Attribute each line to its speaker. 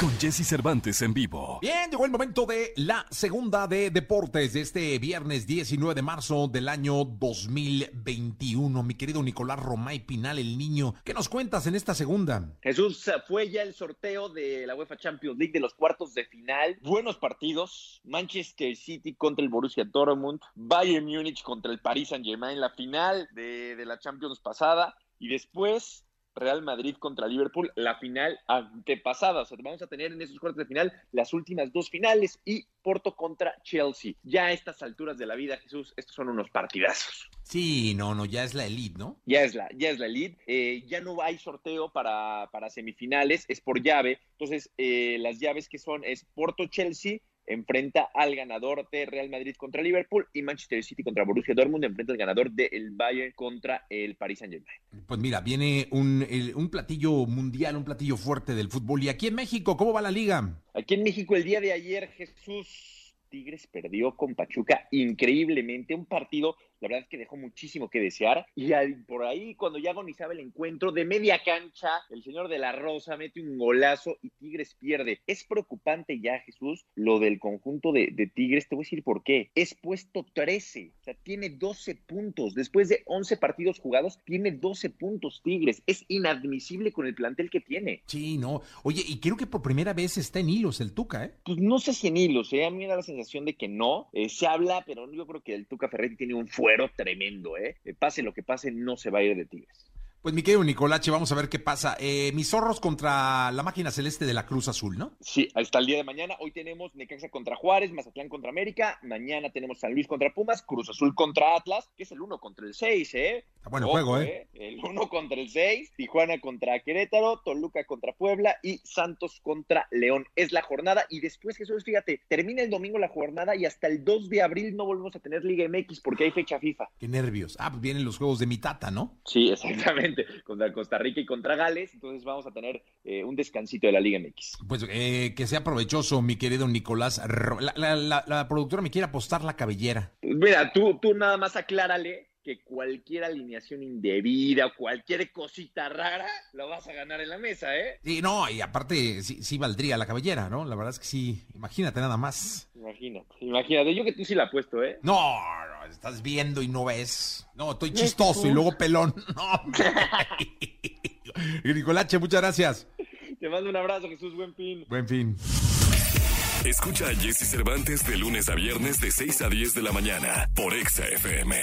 Speaker 1: Con Jesse Cervantes en vivo.
Speaker 2: Bien, llegó el momento de la segunda de deportes de este viernes 19 de marzo del año 2021. Mi querido Nicolás Romay Pinal, el niño, ¿qué nos cuentas en esta segunda?
Speaker 3: Jesús, fue ya el sorteo de la UEFA Champions League de los cuartos de final. Buenos partidos. Manchester City contra el Borussia Dortmund. Bayern Múnich contra el Paris Saint-Germain. La final de, de la Champions pasada. Y después Real Madrid contra Liverpool, la final antepasada. O sea, vamos a tener en esos cuartos de final las últimas dos finales y Porto contra Chelsea. Ya a estas alturas de la vida, Jesús, estos son unos partidazos.
Speaker 2: Sí, no, no, ya es la elite, ¿no?
Speaker 3: Ya es la, ya es la elite. Eh, ya no hay sorteo para, para semifinales, es por llave. Entonces, eh, las llaves que son es Porto-Chelsea, enfrenta al ganador de Real Madrid contra Liverpool y Manchester City contra Borussia Dortmund enfrenta al ganador del Bayern contra el Paris Saint-Germain.
Speaker 2: Pues mira, viene un, el, un platillo mundial, un platillo fuerte del fútbol. ¿Y aquí en México, cómo va la liga?
Speaker 3: Aquí en México el día de ayer, Jesús Tigres perdió con Pachuca increíblemente, un partido la verdad es que dejó muchísimo que desear. Y por ahí, cuando ya agonizaba el encuentro, de media cancha, el señor de la Rosa mete un golazo y Tigres pierde. Es preocupante ya, Jesús, lo del conjunto de, de Tigres. Te voy a decir por qué. Es puesto 13, o sea, tiene 12 puntos. Después de 11 partidos jugados, tiene 12 puntos Tigres. Es inadmisible con el plantel que tiene.
Speaker 2: Sí, no. Oye, y creo que por primera vez está en hilos el Tuca, ¿eh?
Speaker 3: Pues no sé si en hilos, ¿eh? A mí me da la sensación de que no. Eh, se habla, pero yo creo que el Tuca Ferretti tiene un fuerte tremendo, ¿eh? Pase lo que pase, no se va a ir de Tigres.
Speaker 2: Pues mi querido Nicolache, vamos a ver qué pasa. Eh, mis zorros contra la máquina celeste de la Cruz Azul, ¿no?
Speaker 3: Sí, hasta el día de mañana. Hoy tenemos Necaxa contra Juárez, Mazatlán contra América. Mañana tenemos San Luis contra Pumas, Cruz Azul contra Atlas, que es el 1 contra el 6, ¿eh?
Speaker 2: Está bueno Ojo, juego, ¿eh?
Speaker 3: ¿eh? El 1 contra el 6, Tijuana contra Querétaro, Toluca contra Puebla y Santos contra León. Es la jornada y después, Jesús, fíjate, termina el domingo la jornada y hasta el 2 de abril no volvemos a tener Liga MX porque hay fecha FIFA.
Speaker 2: Qué nervios. Ah, pues vienen los juegos de mi tata, ¿no?
Speaker 3: Sí, exactamente. Contra Costa Rica y contra Gales, entonces vamos a tener eh, un descansito de la Liga MX.
Speaker 2: Pues eh, que sea provechoso, mi querido Nicolás. La, la, la, la, productora me quiere apostar la cabellera.
Speaker 3: Mira, tú, tú nada más aclárale que cualquier alineación indebida o cualquier cosita rara lo vas a ganar en la mesa, ¿eh?
Speaker 2: Sí, no, y aparte sí, sí valdría la cabellera, ¿no? La verdad es que sí, imagínate nada más.
Speaker 3: Imagínate, imagínate, yo que tú sí la apuesto, ¿eh?
Speaker 2: No, no estás viendo y no ves. No, estoy chistoso y luego pelón. No, Nicolache, muchas gracias.
Speaker 3: Te mando un abrazo, Jesús, buen fin.
Speaker 2: Buen fin.
Speaker 4: Escucha a Jesse Cervantes de lunes a viernes de 6 a 10 de la mañana por Exa FM.